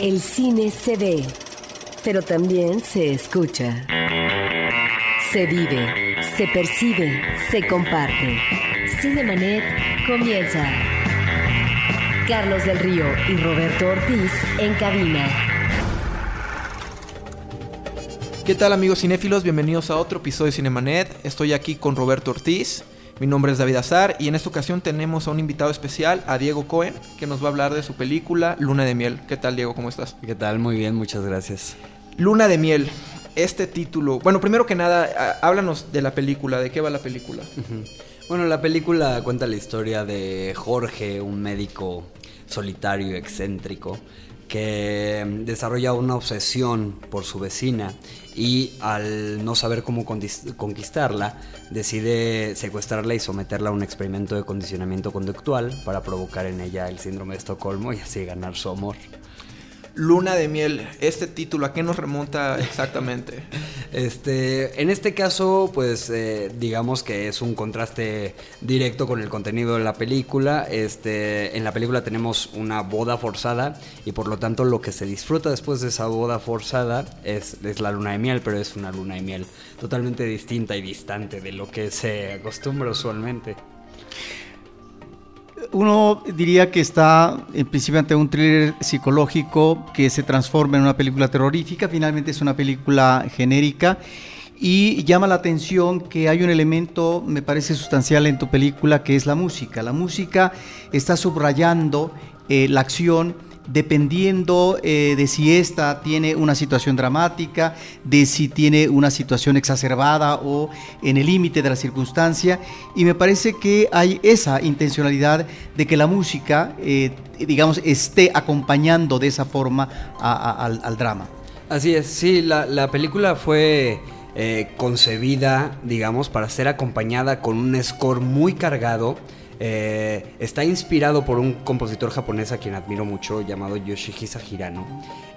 El cine se ve, pero también se escucha. Se vive, se percibe, se comparte. Cinemanet comienza. Carlos del Río y Roberto Ortiz en cabina. ¿Qué tal amigos cinéfilos? Bienvenidos a otro episodio de Cinemanet. Estoy aquí con Roberto Ortiz. Mi nombre es David Azar y en esta ocasión tenemos a un invitado especial, a Diego Cohen, que nos va a hablar de su película Luna de Miel. ¿Qué tal Diego? ¿Cómo estás? ¿Qué tal? Muy bien, muchas gracias. Luna de Miel. Este título, bueno, primero que nada, háblanos de la película, ¿de qué va la película? Bueno, la película cuenta la historia de Jorge, un médico solitario, excéntrico, que desarrolla una obsesión por su vecina y al no saber cómo conquistarla, decide secuestrarla y someterla a un experimento de condicionamiento conductual para provocar en ella el síndrome de Estocolmo y así ganar su amor. Luna de miel, este título, ¿a qué nos remonta exactamente? este, en este caso, pues eh, digamos que es un contraste directo con el contenido de la película. Este, en la película tenemos una boda forzada y por lo tanto lo que se disfruta después de esa boda forzada es, es la luna de miel, pero es una luna de miel totalmente distinta y distante de lo que se acostumbra usualmente uno diría que está en principio ante un thriller psicológico que se transforma en una película terrorífica, finalmente es una película genérica y llama la atención que hay un elemento, me parece sustancial en tu película, que es la música. La música está subrayando eh, la acción dependiendo eh, de si esta tiene una situación dramática, de si tiene una situación exacerbada o en el límite de la circunstancia. Y me parece que hay esa intencionalidad de que la música, eh, digamos, esté acompañando de esa forma al, drama. Así es, sí, la, película fue... Eh, concebida, digamos, para ser acompañada con un score muy cargado eh, está inspirado por un compositor japonés a quien admiro mucho llamado Yoshihisa Hirano.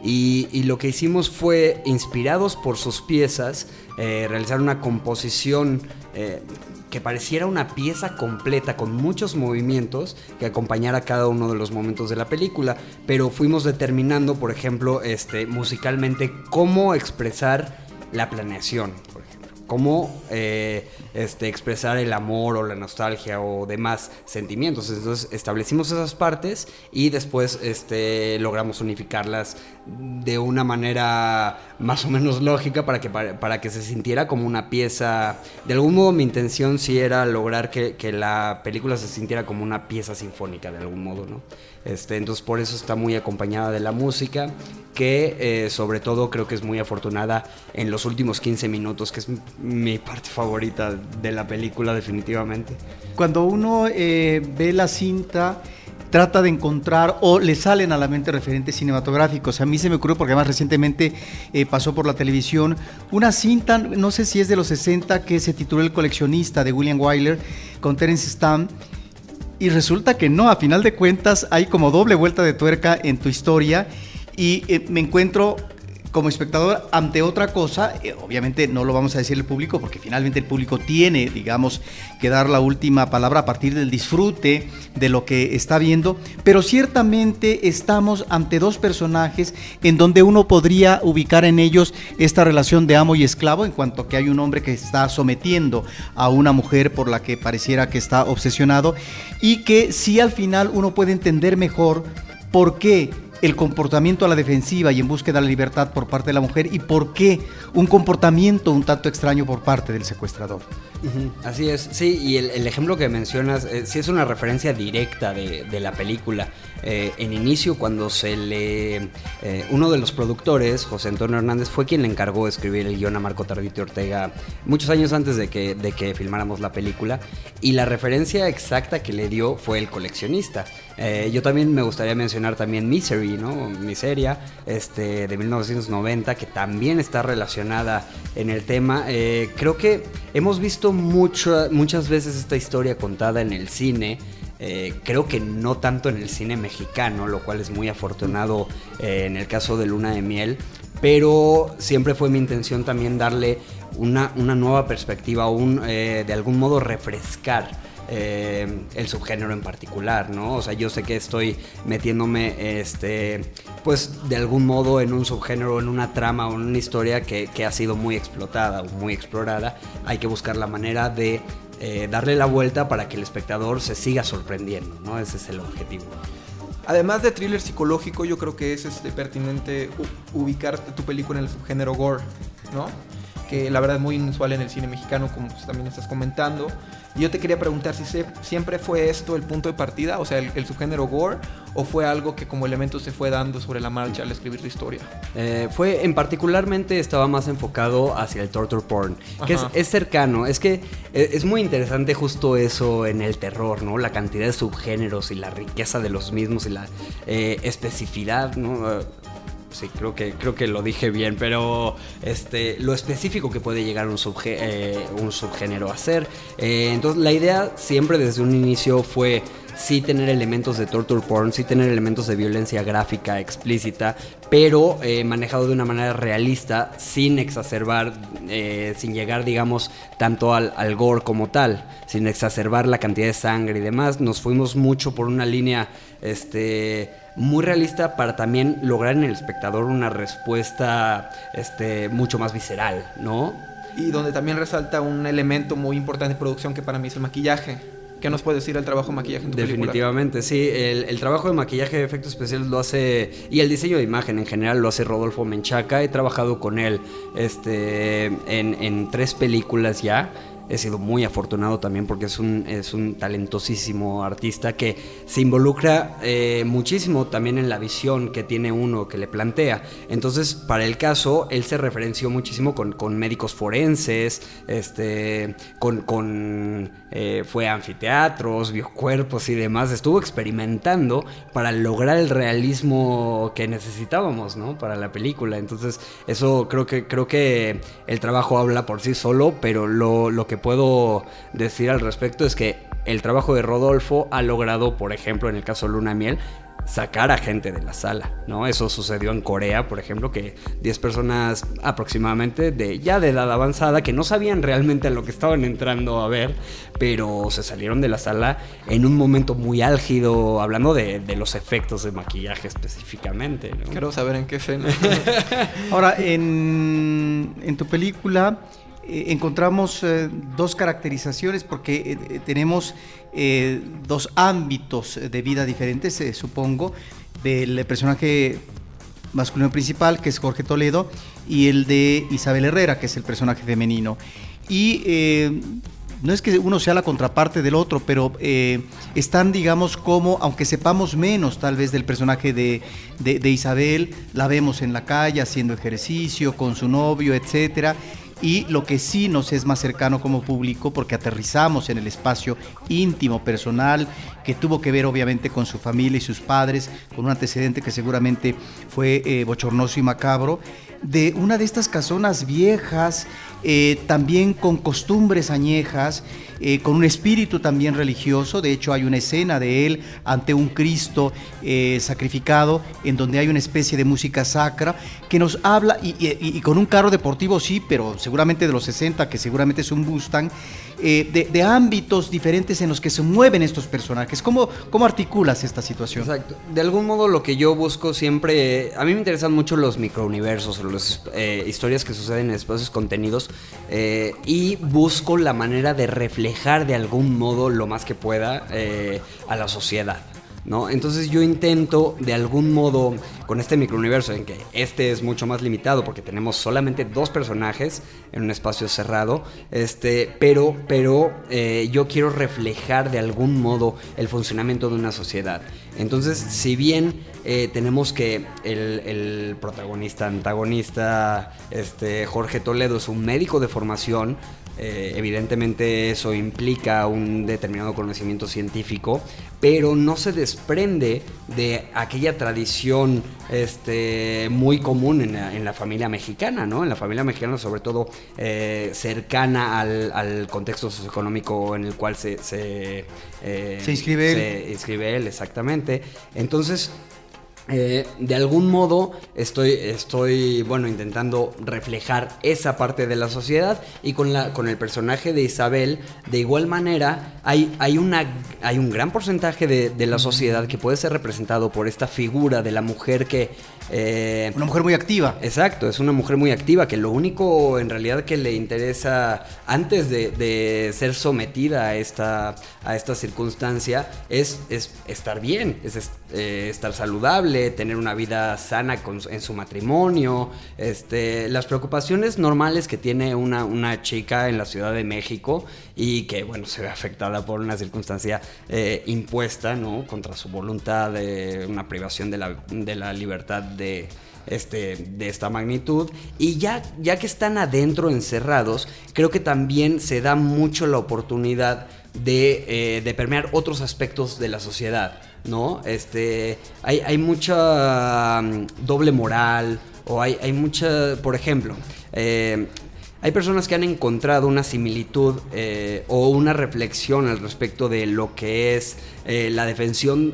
Y, lo que hicimos fue, inspirados por sus piezas, eh, realizar una composición eh, que pareciera una pieza completa con muchos movimientos que acompañara cada uno de los momentos de la película, pero fuimos determinando, por ejemplo, este, musicalmente cómo expresar la planeación, cómo eh, este, expresar el amor o la nostalgia o demás sentimientos. Entonces establecimos esas partes y después este, logramos unificarlas de una manera más o menos lógica para que, para, que se sintiera como una pieza. De algún modo mi intención sí era lograr que, que la película se sintiera como una pieza sinfónica de algún modo, ¿no? Este, entonces por eso está muy acompañada de la música, que eh, sobre todo creo que es muy afortunada en los últimos 15 minutos, que es mi parte favorita de la película definitivamente. Cuando uno eh, ve la cinta trata de encontrar o le salen a la mente referentes cinematográficos. A mí se me ocurrió porque además recientemente eh, pasó por la televisión una cinta, no sé si es de los 60, que se tituló El coleccionista de William Wyler con Terence Stamp y resulta que no, a final de cuentas hay como doble vuelta de tuerca en tu historia y eh, me encuentro como espectador ante otra cosa, eh, obviamente no lo vamos a decir al público porque finalmente el público tiene, digamos, que dar la última palabra a partir del disfrute de lo que está viendo, pero ciertamente estamos ante dos personajes en donde uno podría ubicar en ellos esta relación de amo y esclavo en cuanto que hay un hombre que está sometiendo a una mujer por la que pareciera que está obsesionado y que si al final uno puede entender mejor por qué el comportamiento a la defensiva y en búsqueda de la libertad por parte de la mujer y por qué un comportamiento un tanto extraño por parte del secuestrador. Así es, sí, y el, ejemplo que mencionas eh, sí es una referencia directa de, la película. Eh, en inicio, cuando se le... Eh, uno de los productores, José Antonio Hernández, fue quien le encargó de escribir el guion a Marco Tarditi Ortega muchos años antes de que, de que filmáramos la película, y la referencia exacta que le dio fue el coleccionista. yo también me gustaría mencionar también Misery, ¿no? Miseria, este, de 1990, que también está relacionada en el tema. Eh, creo que hemos visto muchas veces esta historia contada en el cine. Eh, creo que no tanto en el cine mexicano, lo cual es muy afortunado eh, en el caso de Luna de Miel, pero siempre fue mi intención también darle una, nueva perspectiva, un, de algún modo refrescar eh, el subgénero en particular, ¿no? O sea, yo sé que estoy metiéndome, este, pues de algún modo en un subgénero, en una trama o en una historia que, ha sido muy explotada o muy explorada. Hay que buscar la manera de eh, darle la vuelta para que el espectador se siga sorprendiendo, ¿no? Ese es el objetivo. Además de thriller psicológico, yo creo que es este, pertinente ubicar tu película en el subgénero gore, ¿no? Que la verdad es muy inusual en el cine mexicano, como pues también estás comentando. Y yo te quería preguntar si siempre fue esto el punto de partida, o sea, el, subgénero gore, o fue algo que como elemento se fue dando sobre la marcha al escribir la historia. Eh, fue, en particularmente, estaba más enfocado hacia el torture porn, que es, cercano. Es que eh, es muy interesante justo eso en el terror, ¿no? La cantidad de subgéneros y la riqueza de los mismos y la eh, especificidad, ¿no? Sí, creo que, creo que lo dije bien, pero este, lo específico que puede llegar un, eh, subgénero a ser. Eh, entonces, la idea siempre desde un inicio fue sí tener elementos de torture porn, sí tener elementos de violencia gráfica explícita, pero eh, manejado de una manera realista, sin exacerbar, sin llegar, digamos, tanto al, al, gore como tal, sin exacerbar la cantidad de sangre y demás. Nos fuimos mucho por una línea, este muy realista para también lograr en el espectador una respuesta este, mucho más visceral, ¿no? Y donde también resalta un elemento muy importante de producción que para mí es el maquillaje. ¿Qué nos puede decir el trabajo de maquillaje en tu Definitivamente, sí. El, trabajo de maquillaje de efectos especiales lo hace. Y el diseño de imagen en general lo hace Rodolfo Menchaca. He trabajado con él este, en, en tres películas ya he sido muy afortunado también porque es un, es un talentosísimo artista que se involucra eh, muchísimo también en la visión que tiene uno que le plantea. Entonces, para el caso, él se referenció muchísimo con, médicos forenses, este, con, con eh, fue a anfiteatros, vio cuerpos y demás. Estuvo experimentando para lograr el realismo que necesitábamos, ¿no? Para la película. Entonces, eso creo que, creo que el trabajo habla por sí solo, pero lo, lo que puedo decir al respecto es que el trabajo de Rodolfo ha logrado, por ejemplo, en el caso de Luna Miel, sacar a gente de la sala, ¿no? Eso sucedió en Corea, por ejemplo, que 10 personas aproximadamente de ya de edad avanzada que no sabían realmente a lo que estaban entrando a ver, pero se salieron de la sala en un momento muy álgido, hablando de, los efectos de maquillaje específicamente. Quiero saber en qué escena. Ahora, en, en tu película eh, encontramos eh, dos caracterizaciones porque eh, tenemos dos ámbitos de vida diferentes, supongo, del personaje masculino principal, que es Jorge Toledo, y el de Isabel Herrera, que es el personaje femenino. Y no es que uno sea la contraparte del otro, pero están, digamos, como, aunque sepamos menos tal vez del personaje de, de, Isabel, la vemos en la calle haciendo ejercicio con su novio, etcétera y lo que sí nos es más cercano como público porque aterrizamos en el espacio íntimo, personal, que tuvo que ver obviamente con su familia y sus padres, con un antecedente que seguramente fue eh, bochornoso y macabro, de una de estas casonas viejas, eh, también con costumbres añejas, eh, con un espíritu también religioso. De hecho, hay una escena de él ante un Cristo sacrificado, en donde hay una especie de música sacra que nos habla, y, con un carro deportivo sí, pero seguramente de los 60, que seguramente es un Mustang, eh, de, ámbitos diferentes en los que se mueven estos personajes. ¿Cómo, ¿Cómo articulas esta situación? Exacto. De algún modo lo que yo busco siempre, a mí me interesan mucho los microuniversos, las historias que suceden en espacios contenidos, y busco la manera de reflejar de algún modo lo más que pueda eh, a la sociedad. ¿No? Entonces yo intento de algún modo con este microuniverso en que este es mucho más limitado porque tenemos solamente dos personajes en un espacio cerrado, este, pero, pero eh, yo quiero reflejar de algún modo el funcionamiento de una sociedad. Entonces, si bien eh, tenemos que el, el, protagonista, antagonista, este, Jorge Toledo es un médico de formación, eh, evidentemente eso implica un determinado conocimiento científico, pero no se desprende de aquella tradición este, muy común en la, familia mexicana, ¿no? En la familia mexicana, sobre todo eh, cercana al, contexto socioeconómico en el cual se, se, eh, inscribe se inscribe él, exactamente. Entonces, eh, de algún modo estoy, estoy, bueno, intentando reflejar esa parte de la sociedad y con, la, con el personaje de Isabel, de igual manera, hay, hay, una, hay un gran porcentaje de, de la sociedad que puede ser representado por esta figura de la mujer que... eh, una mujer muy activa. Exacto, es una mujer muy activa que lo único en realidad que le interesa antes de, de ser sometida a esta, a esta circunstancia es, es estar bien, es eh, estar saludable, tener una vida sana en su matrimonio, este, las preocupaciones normales que tiene una, chica en la Ciudad de México y que bueno se ve afectada por una circunstancia eh, impuesta. Contra su voluntad de una privación de la, libertad de este, de esta magnitud. Y ya, que están adentro encerrados, creo que también se da mucho la oportunidad de, eh, de permear otros aspectos de la sociedad, ¿no? Este, hay, hay mucha mm, doble moral, o hay, hay mucha, por ejemplo, eh, hay personas que han encontrado una similitud eh, o una reflexión al respecto de lo que es eh, la defensión,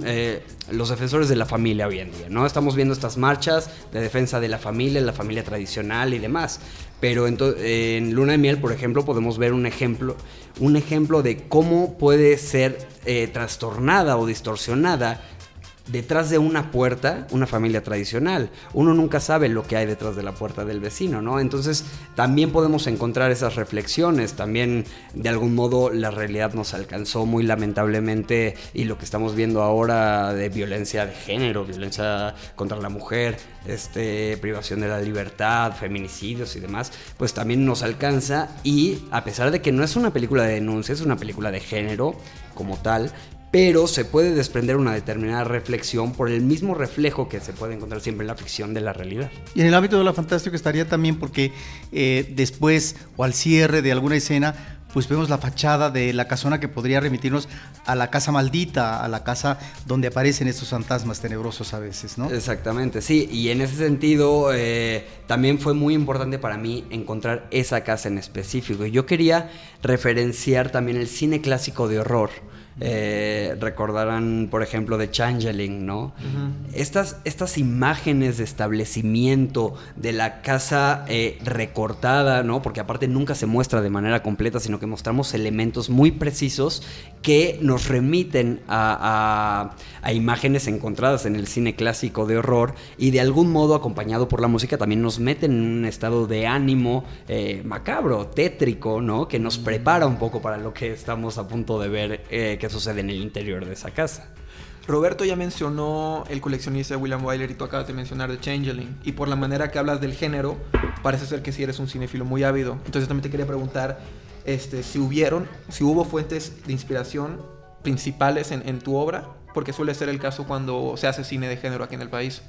los defensores de la familia hoy en día, ¿no? Estamos viendo estas marchas de defensa de la familia, la familia tradicional y demás. Pero ento- en Luna de Miel, por ejemplo, podemos ver un ejemplo, un ejemplo de cómo puede ser eh, trastornada o distorsionada detrás de una puerta una familia tradicional. Uno nunca sabe lo que hay detrás de la puerta del vecino, ¿no? Entonces también podemos encontrar esas reflexiones. También de algún modo la realidad nos alcanzó muy lamentablemente y lo que estamos viendo ahora de violencia de género, violencia contra la mujer, este, privación de la libertad, feminicidios y demás, pues también nos alcanza y a pesar de que no es una película de denuncia, es una película de género como tal, pero se puede desprender una determinada reflexión por el mismo reflejo que se puede encontrar siempre en la ficción de la realidad. Y en el ámbito de la fantástica estaría también porque eh, después o al cierre de alguna escena, pues vemos la fachada de la casona que podría remitirnos a la casa maldita, a la casa donde aparecen estos fantasmas tenebrosos a veces, ¿no? Exactamente, sí, y en ese sentido eh, también fue muy importante para mí encontrar esa casa en específico. Yo quería referenciar también el cine clásico de horror. Eh, recordarán, por ejemplo, de Changeling, ¿no? estas, estas imágenes de establecimiento de la casa eh, recortada, ¿no? Porque aparte nunca se muestra de manera completa, sino que mostramos elementos muy precisos que nos remiten a, a- a imágenes encontradas en el cine clásico de horror y de algún modo acompañado por la música también nos meten en un estado de ánimo eh, macabro, tétrico, ¿no? Que nos prepara un poco para lo que estamos a punto de ver eh, sucede en el interior de esa casa. Roberto ya mencionó el coleccionista William Wyler y tú acabas de mencionar The Changeling. Y por la manera que hablas del género, parece ser que sí eres un cinéfilo muy ávido. Entonces también te quería preguntar este, si hubieron, si hubo fuentes de inspiración principales en tu obra, porque suele ser el caso cuando se hace cine de género aquí en el país.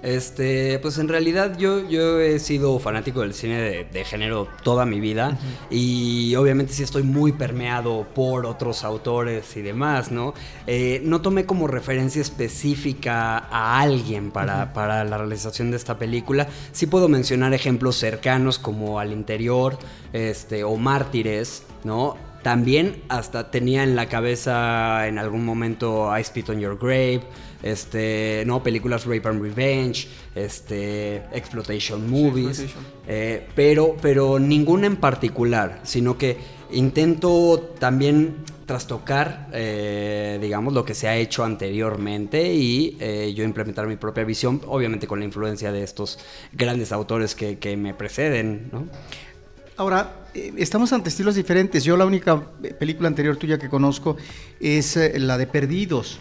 Este, pues en realidad yo, yo he sido fanático del cine de, de género toda mi vida y obviamente sí estoy muy permeado por otros autores y demás, ¿no? Eh, no tomé como referencia específica a alguien para, para la realización de esta película. Sí puedo mencionar ejemplos cercanos como Al Interior este, o Mártires, ¿no? También hasta tenía en la cabeza en algún momento I Spit on Your Grave, este, no, películas Rape and Revenge, este, Exploitation Movies, Exploitation. eh, pero, pero ninguna en particular, sino que intento también trastocar, eh, digamos, lo que se ha hecho anteriormente y eh, yo implementar mi propia visión, obviamente con la influencia de estos grandes autores que, que me preceden, ¿no? Ahora, eh, estamos ante estilos diferentes. Yo la única eh, película anterior tuya que conozco es eh, la de Perdidos.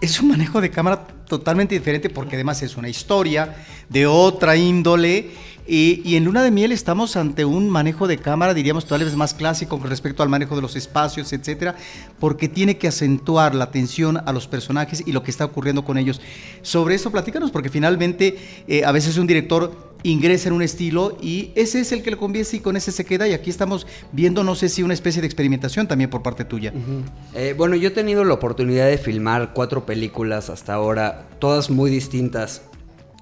Es un manejo de cámara totalmente diferente porque además es una historia de otra índole. Y, en Luna de Miel estamos ante un manejo de cámara, diríamos, tal vez más clásico con respecto al manejo de los espacios, etcétera, porque tiene que acentuar la atención a los personajes y lo que está ocurriendo con ellos. Sobre eso platícanos, porque finalmente a veces un director ingresa en un estilo y ese es el que le conviene y con ese se queda. Y aquí estamos viendo, no sé si una especie de experimentación también por parte tuya. Eh, bueno, yo he tenido la oportunidad de filmar cuatro películas hasta ahora, todas muy distintas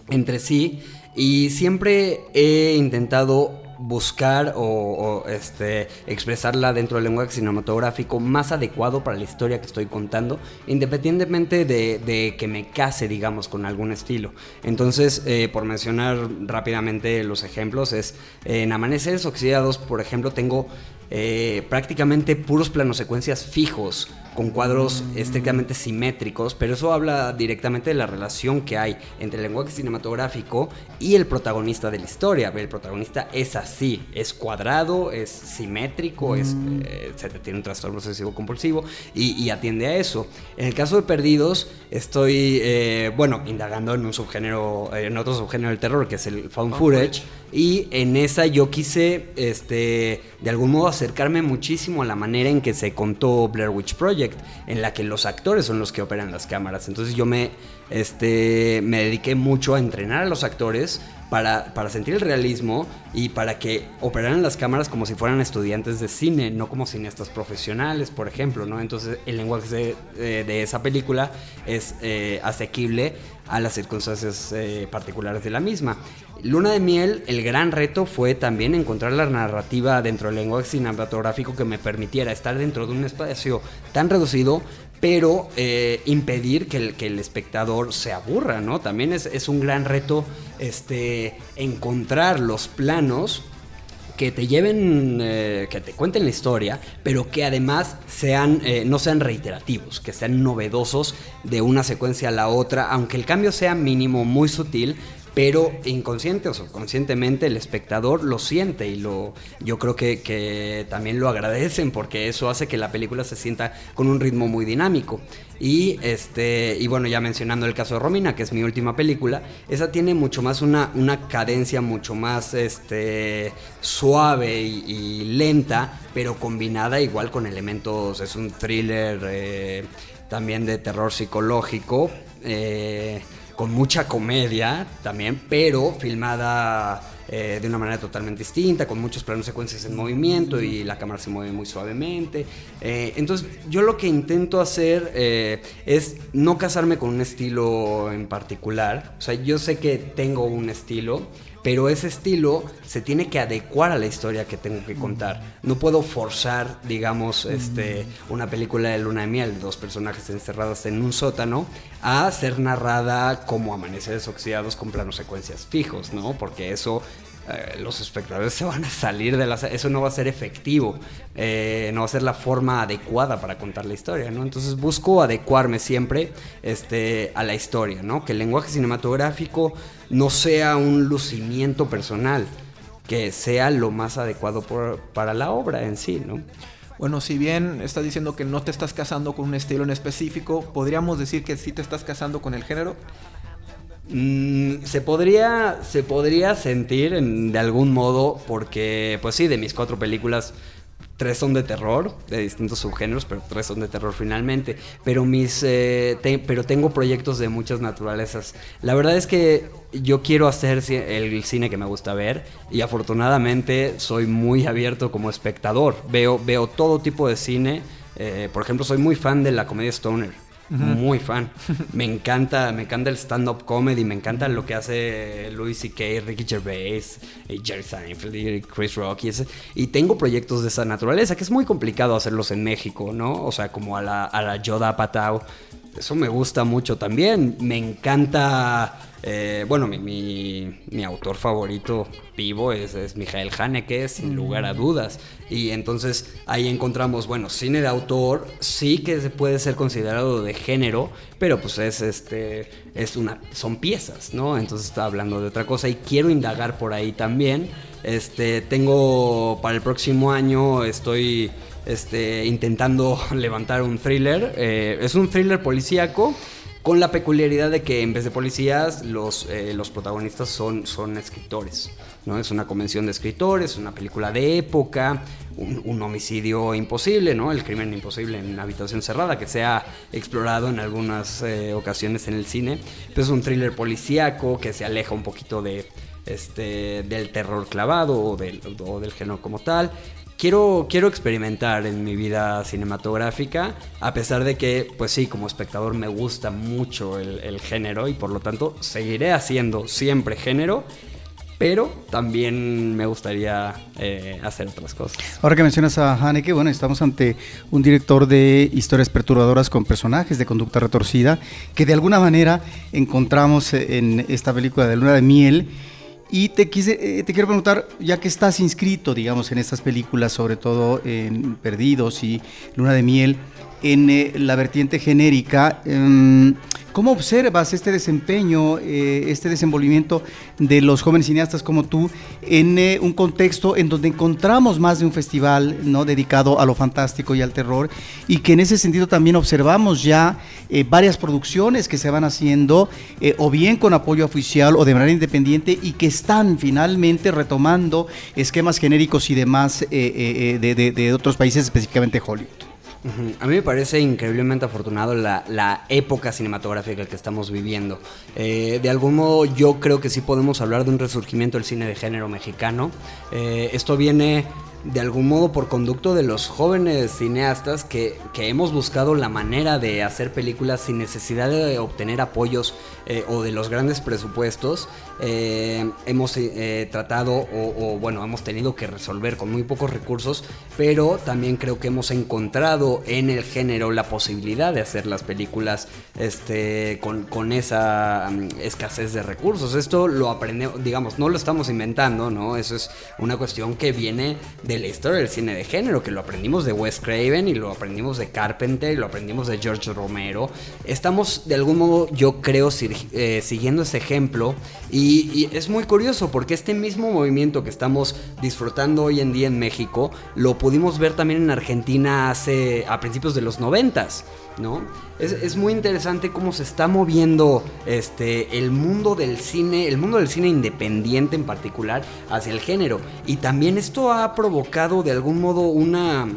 entre sí, y siempre he intentado buscar o, este, expresarla dentro del lenguaje cinematográfico más adecuado para la historia que estoy contando, independientemente de, que me case, digamos, con algún estilo. Entonces, eh, por mencionar rápidamente los ejemplos, es en Amaneceres Oxidados, por ejemplo, tengo eh, prácticamente puros planos secuencias fijos, con cuadros estrictamente simétricos, pero eso habla directamente de la relación que hay entre el lenguaje cinematográfico y el protagonista de la historia. El protagonista es así, es cuadrado, es simétrico, es, mm. eh, tiene un trastorno obsesivo compulsivo y, atiende a eso. En el caso de Perdidos, estoy, eh, bueno, indagando en un subgénero, en otro subgénero del terror, que es el found footage. Y en esa yo quise, este, de algún modo, acercarme muchísimo a la manera en que se contó Blair Witch Project, en la que los actores son los que operan las cámaras. Entonces yo me, este, me dediqué mucho a entrenar a los actores para, para, sentir el realismo y para que operaran las cámaras como si fueran estudiantes de cine, no como cineastas profesionales, por ejemplo, ¿no? Entonces el lenguaje de, de, esa película es eh, asequible a las circunstancias eh, particulares de la misma. Luna de Miel, el gran reto fue también encontrar la narrativa dentro del lenguaje cinematográfico que me permitiera estar dentro de un espacio tan reducido, pero eh, impedir que el, que el, espectador se aburra, ¿no? También es, es, un gran reto este, encontrar los planos que te lleven, eh, que te cuenten la historia, pero que además sean, eh, no sean reiterativos, que sean novedosos de una secuencia a la otra, aunque el cambio sea mínimo, muy sutil, pero inconsciente o subconscientemente el espectador lo siente y lo yo creo que, que, también lo agradecen porque eso hace que la película se sienta con un ritmo muy dinámico y este y bueno ya mencionando el caso de Romina que es mi última película esa tiene mucho más una, una cadencia mucho más este suave y, lenta pero combinada igual con elementos es un thriller eh, también de terror psicológico eh, con mucha comedia también, pero filmada eh, de una manera totalmente distinta, con muchos planos secuencias en movimiento y la cámara se mueve muy suavemente. Eh, entonces yo lo que intento hacer eh, es no casarme con un estilo en particular, o sea, yo sé que tengo un estilo pero ese estilo se tiene que adecuar a la historia que tengo que contar. No puedo forzar, digamos, este, una película de luna de miel, dos personajes encerrados en un sótano, a ser narrada como amaneceres oxidados con planos secuencias fijos, ¿no? Porque eso los espectadores se van a salir de la... Eso no va a ser efectivo, eh, no va a ser la forma adecuada para contar la historia, ¿no? Entonces busco adecuarme siempre este, a la historia, ¿no? Que el lenguaje cinematográfico no sea un lucimiento personal, que sea lo más adecuado para la obra en sí, ¿no? Bueno, si bien estás diciendo que no te estás casando con un estilo en específico, ¿podríamos decir que sí te estás casando con el género? Mm, se podría se podría sentir de algún modo porque pues sí de mis cuatro películas tres son de terror de distintos subgéneros pero tres son de terror finalmente. Pero mis eh, pero tengo proyectos de muchas naturalezas. La verdad es que yo quiero hacer el cine que me gusta ver y afortunadamente soy muy abierto como espectador. Veo veo todo tipo de cine. Eh, por ejemplo soy muy fan de la comedia stoner muy fan. me encanta, me encanta el stand-up comedy, me encanta lo que hace Louis C.K., Ricky Gervais, Jerry Seinfeld, Chris Rock y, y tengo proyectos de esa naturaleza que es muy complicado hacerlos en México, ¿no? O sea, como a la, a la Yoda Patao. Eso me gusta mucho también. Me encanta eh, bueno, mi, autor favorito vivo es, es Michael Haneke, sin lugar a dudas. Y entonces ahí encontramos, bueno, cine de autor sí que puede ser considerado de género, pero pues es este es una son piezas, ¿no? Entonces está hablando de otra cosa y quiero indagar por ahí también. Este tengo para el próximo año estoy este, intentando levantar un thriller. Eh, es un thriller policíaco con la peculiaridad de que en vez de policías, los, eh, los protagonistas son, son escritores. ¿no? Es una convención de escritores, una película de época, un, homicidio imposible, ¿no? El crimen imposible en una habitación cerrada, que se ha explorado en algunas eh, ocasiones en el cine. Pero es un thriller policíaco que se aleja un poquito de, este, del terror clavado o del, o del género como tal quiero, quiero experimentar en mi vida cinematográfica, a pesar de que, pues sí, como espectador me gusta mucho el, género y por lo tanto seguiré haciendo siempre género, pero también me gustaría eh, hacer otras cosas. Ahora que mencionas a Haneke, bueno, estamos ante un director de historias perturbadoras con personajes de conducta retorcida, que de alguna manera encontramos en esta película de Luna de Miel. Y te, quise, eh, te quiero preguntar, ya que estás inscrito, digamos, en estas películas, sobre todo en Perdidos y Luna de Miel, en eh, la vertiente genérica, em, ¿Cómo observas este desempeño, eh, este desenvolvimiento de los jóvenes cineastas como tú en eh, un contexto en donde encontramos más de un festival ¿no? dedicado a lo fantástico y al terror y que en ese sentido también observamos ya eh, varias producciones que se van haciendo o bien con apoyo oficial o de manera independiente y que están finalmente retomando esquemas genéricos y demás de otros países, específicamente Hollywood? A mí me parece increíblemente afortunado la, época cinematográfica que estamos viviendo. Eh, de algún modo yo creo que sí podemos hablar de un resurgimiento del cine de género mexicano. Eh, esto viene de algún modo por conducto de los jóvenes cineastas que, hemos buscado la manera de hacer películas sin necesidad de obtener apoyos eh, o de los grandes presupuestos. Eh, hemos eh, tratado o, bueno, hemos tenido que resolver con muy pocos recursos, pero también creo que hemos encontrado en el género la posibilidad de hacer las películas este, con, con esa mm, escasez de recursos. Esto lo aprendemos, digamos, no lo estamos inventando, ¿no? Eso es una cuestión que viene la historia del cine de género, que lo aprendimos de Wes Craven y lo aprendimos de Carpenter y lo aprendimos de George Romero. Estamos de algún modo, yo creo, eh, siguiendo ese ejemplo y, es muy curioso porque este mismo movimiento que estamos disfrutando hoy en día en México lo pudimos ver también en Argentina hace a principios de los noventas. ¿No? Es, muy interesante cómo se está moviendo este, el mundo del cine, el mundo del cine independiente en particular, hacia el género. Y también esto ha provocado de algún modo una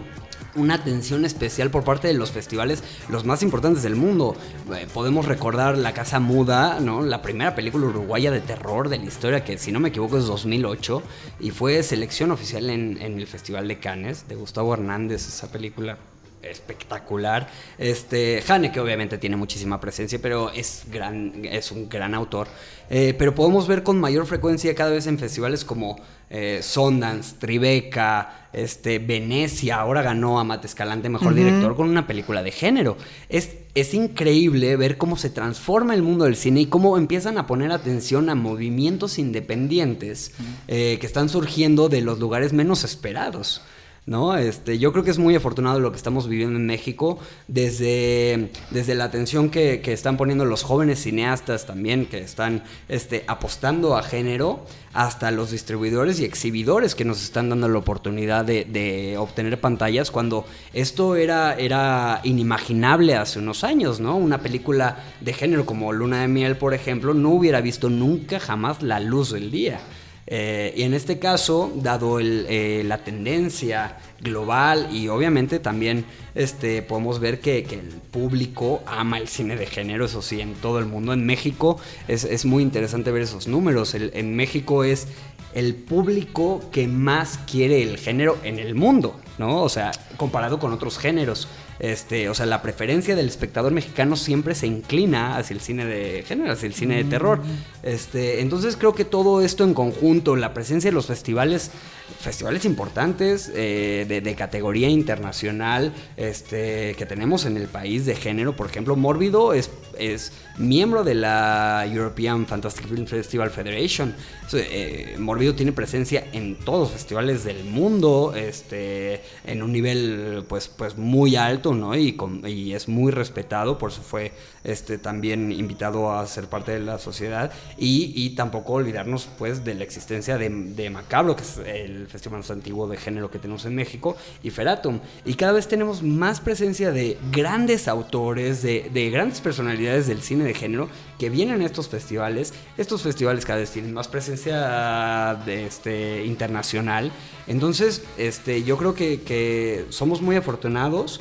una atención especial por parte de los festivales los más importantes del mundo. Eh, podemos recordar La Casa Muda. La primera película uruguaya de terror de la historia que si no me equivoco es 2008 y fue selección oficial en, en el Festival de Cannes de Gustavo Hernández esa película espectacular. Este, que obviamente tiene muchísima presencia, pero es, gran, es un gran autor. Eh, pero podemos ver con mayor frecuencia cada vez en festivales como eh, Sundance, Tribeca, este, Venecia, ahora ganó a Mate Escalante Mejor Director con una película de género. Es, es increíble ver cómo se transforma el mundo del cine y cómo empiezan a poner atención a movimientos independientes eh, que están surgiendo de los lugares menos esperados. ¿No? Este, yo creo que es muy afortunado lo que estamos viviendo en México, desde, desde la atención que, están poniendo los jóvenes cineastas también, que están este, apostando a género, hasta los distribuidores y exhibidores que nos están dando la oportunidad de, obtener pantallas, cuando esto era, era inimaginable hace unos años, ¿no? Una película de género como Luna de Miel, por ejemplo, no hubiera visto nunca jamás la luz del día. Eh, y en este caso, dado eh, la tendencia global y obviamente también este, podemos ver que, el público ama el cine de género, eso sí, en todo el mundo. En México es, muy interesante ver esos números. en México es el público que más quiere el género en el mundo, ¿no? O sea, comparado con otros géneros. Este, o sea, la preferencia del espectador mexicano siempre se inclina hacia el cine de género, hacia el cine de terror. Este, entonces creo que todo esto en conjunto, la presencia de los festivales, festivales importantes eh, de, categoría internacional, este, que tenemos en el país de género, por ejemplo, Mórbido es, es miembro de la European Fantastic Film Festival Federation. Eh, Mórbido tiene presencia en todos los festivales del mundo, este, en un nivel pues, pues muy alto, ¿no? Y, y es muy respetado, por eso fue este, también invitado a ser parte de la sociedad. Y, tampoco olvidarnos pues de la existencia de, Macabro, que es el festival más antiguo de género que tenemos en México, y Feratum. Y cada vez tenemos más presencia de grandes autores, de, de grandes personalidades del cine de género que vienen a estos festivales. Estos festivales cada vez tienen más presencia de, este, internacional. Entonces, este, yo creo que, que somos muy afortunados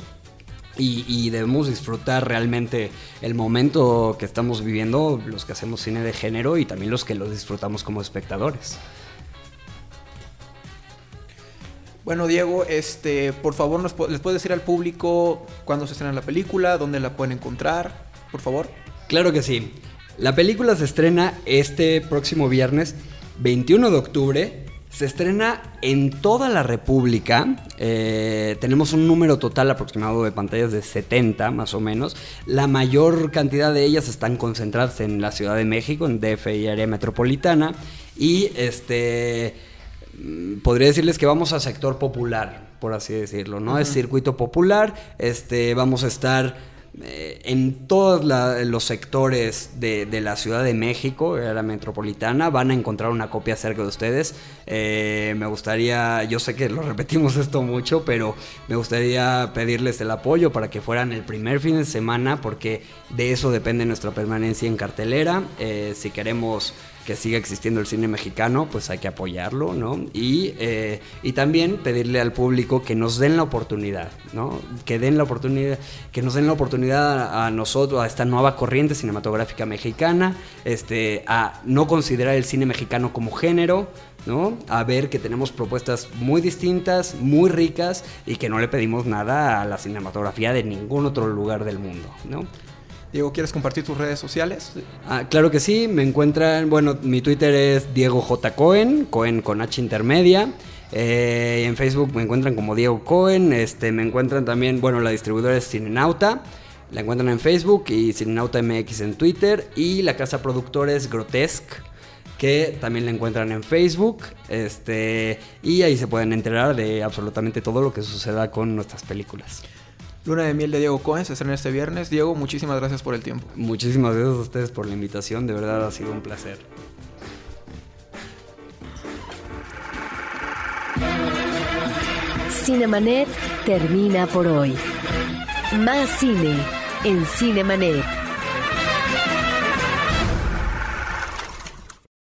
y, debemos disfrutar realmente el momento que estamos viviendo, los que hacemos cine de género y también los que lo disfrutamos como espectadores. Bueno, Diego, este, por favor, nos, ¿les puedes decir al público cuándo se estrena la película, dónde la pueden encontrar, por favor? Claro que sí. La película se estrena este próximo viernes 21 de octubre. Se estrena en toda la República. Eh, tenemos un número total aproximado de pantallas de 70, más o menos. La mayor cantidad de ellas están concentradas en la Ciudad de México, en DF y área metropolitana. Y este mm, podría decirles que vamos a sector popular, por así decirlo, ¿no? Es circuito popular, este, vamos a estar eh, en todos los sectores de, la Ciudad de México, la metropolitana, van a encontrar una copia cerca de ustedes. Eh, me gustaría, yo sé que lo repetimos esto mucho, pero me gustaría pedirles el apoyo para que fueran el primer fin de semana, porque de eso depende nuestra permanencia en cartelera. Eh, si queremos que siga existiendo el cine mexicano, pues hay que apoyarlo, ¿no? Y, eh, y también pedirle al público que nos den la oportunidad, ¿no? Que den la oportunidad, que nos den la oportunidad a, nosotros, a esta nueva corriente cinematográfica mexicana, este, a no considerar el cine mexicano como género, ¿no? A ver que tenemos propuestas muy distintas, muy ricas y que no le pedimos nada a la cinematografía de ningún otro lugar del mundo, ¿no? Diego, ¿quieres compartir tus redes sociales? Ah, claro que sí, me encuentran, bueno, mi Twitter es Diego J. Cohen, Cohen con H intermedia. Eh, en Facebook me encuentran como Diego Cohen, este, me encuentran también, bueno, la distribuidora es Cinenauta, la encuentran en Facebook y Cinenauta MX en Twitter y la casa productora es Grotesque que también la encuentran en Facebook. Este, y ahí se pueden enterar de absolutamente todo lo que suceda con nuestras películas. Luna de miel de Diego Cohen se estrena este viernes. Diego, muchísimas gracias por el tiempo. Muchísimas gracias a ustedes por la invitación, de verdad ha sido un placer. Cinemanet termina por hoy. Más cine en Cinemanet.